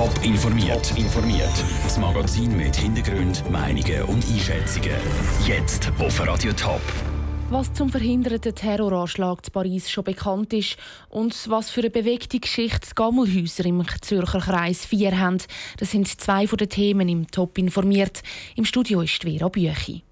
Top informiert. informiert. Das Magazin mit Hintergrund, Meinungen und Einschätzungen. Jetzt auf Radio Top. Was zum verhinderten Terroranschlag in Paris schon bekannt ist und was für eine bewegte Geschichte die Gammelhäuser im Zürcher Kreis 4 haben, das sind zwei von den Themen im Top informiert. Im Studio ist Vera Büchi.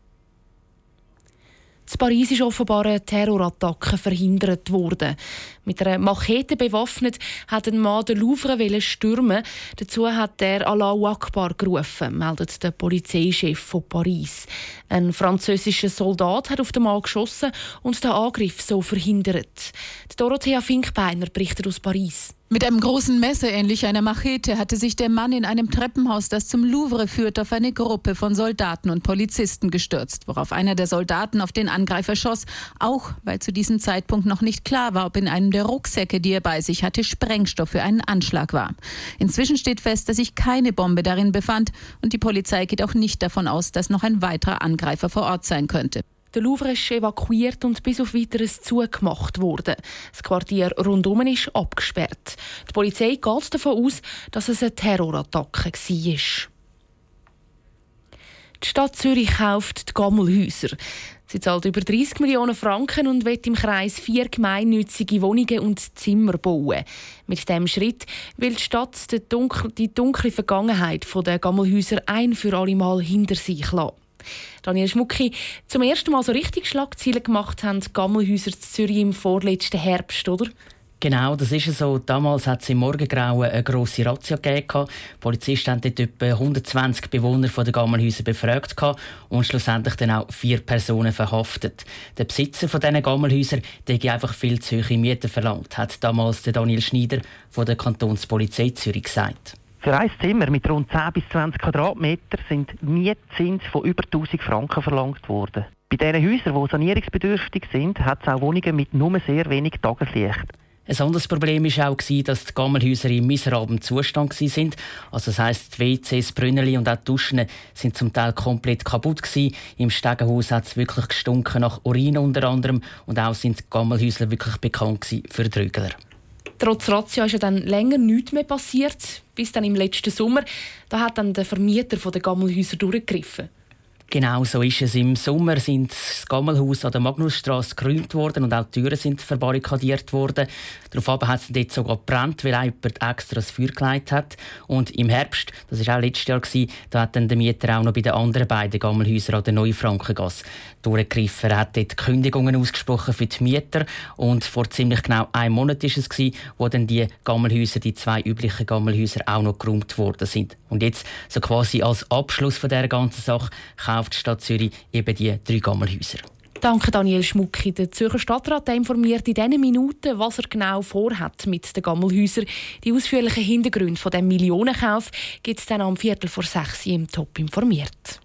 In Paris ist offenbar eine Terrorattacke verhindert worden. Mit einer Machete bewaffnet hat ein Mann den Louvre stürmen. Dazu hat er Allahu Akbar gerufen, meldet der Polizeichef von Paris. Ein französischer Soldat hat auf den Mann geschossen und den Angriff so verhindert. Dorothea Finkbeiner berichtet aus Paris. Mit einem großen Messer ähnlich einer Machete hatte sich der Mann in einem Treppenhaus, das zum Louvre führt, auf eine Gruppe von Soldaten und Polizisten gestürzt, worauf einer der Soldaten auf den Angreifer schoss, auch weil zu diesem Zeitpunkt noch nicht klar war, ob in einem der Rucksäcke, die er bei sich hatte, Sprengstoff für einen Anschlag war. Inzwischen steht fest, dass sich keine Bombe darin befand und die Polizei geht auch nicht davon aus, dass noch ein weiterer Angreifer vor Ort sein könnte. Der Louvre ist evakuiert und bis auf weiteres zugemacht worden. Das Quartier rundum ist abgesperrt. Die Polizei geht davon aus, dass es eine Terrorattacke war. Die Stadt Zürich kauft die Gammelhäuser. Sie zahlt über 30 Millionen Franken und wird im Kreis vier gemeinnützige Wohnungen und Zimmer bauen. Mit diesem Schritt will die Stadt die dunkle, die dunkle Vergangenheit der Gammelhäuser ein für alle Mal hinter sich lassen. Daniel Schmucki, zum ersten Mal so richtig Schlagzeilen gemacht haben die Gammelhäuser in Zürich im vorletzten Herbst, oder? Genau, das ist so. Damals hat es im Morgengrauen eine grosse Razzia gegeben. Die Polizisten haben dort etwa 120 Bewohner der Gammelhäuser befragt und schlussendlich dann auch vier Personen verhaftet. Der Besitzer von diesen Gammelhäusern der einfach viel zu hohe Mieten verlangt, hat damals Daniel Schneider von der Kantonspolizei Zürich gesagt. Für ein Zimmer mit rund 10 bis 20 Quadratmetern sind Mietzins von über 1000 Franken verlangt worden. Bei diesen Häusern, die sanierungsbedürftig sind, hat es auch Wohnungen mit nur sehr wenig Tageslicht. Ein anderes Problem war auch, dass die Gammelhäuser in miserablem Zustand waren. Also das heisst, die WCs, Brünneli und auch die Duschen sind zum Teil komplett kaputt. Gewesen. Im Stegenhaus hat es wirklich gestunken nach Urin unter anderem. Und auch sind die Gammelhäuser wirklich bekannt für Trügler. Trotz Razzia ist ja dann länger nichts mehr passiert, bis dann im letzten Sommer. Da hat dann der Vermieter der Gammelhäuser durchgegriffen. Genau so ist es. Im Sommer sind das Gammelhaus an der Magnusstraße geräumt worden und auch die Türen sind verbarrikadiert worden. Daraufhin hat es dort sogar gebrannt, weil jemand extra das Feuer gelegt hat. Und im Herbst, das war auch letztes Jahr, da hat dann der Mieter auch noch bei den anderen beiden Gammelhäusern an der Neufrankengasse durchgegriffen. Er hat dort Kündigungen ausgesprochen für die Mieter und vor ziemlich genau einem Monat war es, wo dann die Gammelhäuser, die zwei üblichen Gammelhäuser, auch noch geräumt worden sind. Und jetzt, so quasi als Abschluss von dieser ganzen Sache, kauft die Stadt Zürich eben die drei Gammelhäuser. Danke Daniel Schmucki. Der Zürcher Stadtrat informiert in diesen Minuten, was er genau vorhat mit den Gammelhäusern. Die ausführlichen Hintergründe von dem Millionenkauf gibt es dann am Viertel vor sechs im Top informiert.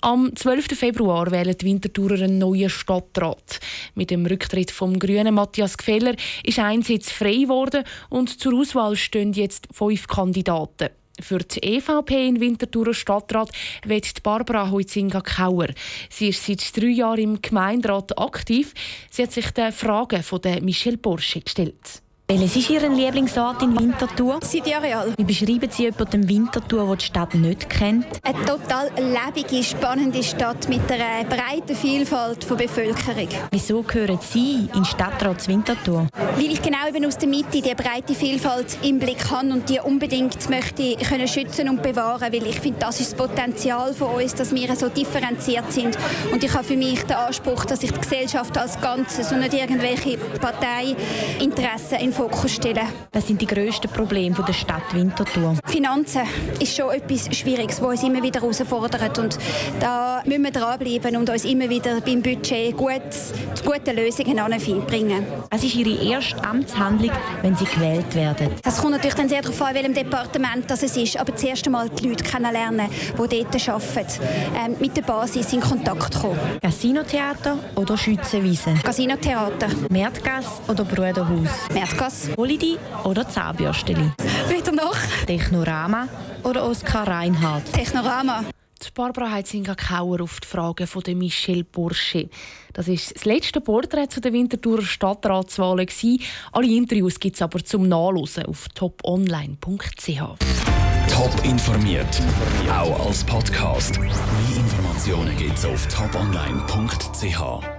Am 12. Februar wählen die Winterthurer einen neuen Stadtrat. Mit dem Rücktritt vom Grünen Matthias Gfeller ist ein Sitz frei geworden und zur Auswahl stehen jetzt fünf Kandidaten. Für die EVP in Winterthur Stadtrat wird Barbara Huizinga-Kauer. Sie ist seit drei Jahren im Gemeinderat aktiv. Sie hat sich den Fragen von Michelle Borsche gestellt. Welches ist Ihr Lieblingsort in Winterthur? Sidiareal. Wie beschreiben Sie jemanden Winterthur, der die Stadt nicht kennt? Eine total lebige, spannende Stadt mit einer breiten Vielfalt von Bevölkerung. Wieso gehören Sie in Stadtrat Winterthur? Weil ich genau eben aus der Mitte die breite Vielfalt im Blick habe und die unbedingt möchte können schützen und bewahren, weil ich finde, das ist das Potenzial von uns, dass wir so differenziert sind. Und ich habe für mich den Anspruch, dass ich die Gesellschaft als Ganzes und nicht irgendwelche Parteiinteressen in Fokus stellen. Was sind die grössten Probleme der Stadt Winterthur? Finanzen ist schon etwas Schwieriges, was uns immer wieder herausfordert. Und da müssen wir dranbleiben und uns immer wieder beim Budget gut, gute Lösungen anbringen. Was ist Ihre erste Amtshandlung, wenn Sie gewählt werden? Das kommt natürlich dann sehr darauf an, welchem Departement das ist. Aber zuerst einmal die Leute kennenlernen, die dort arbeiten. Ähm, mit der Basis in Kontakt kommen. Casinotheater oder Schützenwiese? Casinotheater. Märtgasse oder Brüderhaus? Märtgasse. Was? Holiday oder Zahnbürsteli? Wieder noch? Technorama oder Oskar Reinhardt? Technorama. Die Barbara Heitzinger-Kauer auf die Fragen von Michel Bursche. Das ist das letzte Porträt zu der Winterthurer Stadtratswahlen. Alle Interviews gibt es aber zum Nachlesen auf toponline.ch. Top informiert, auch als Podcast. Mehr Informationen gibt es auf toponline.ch.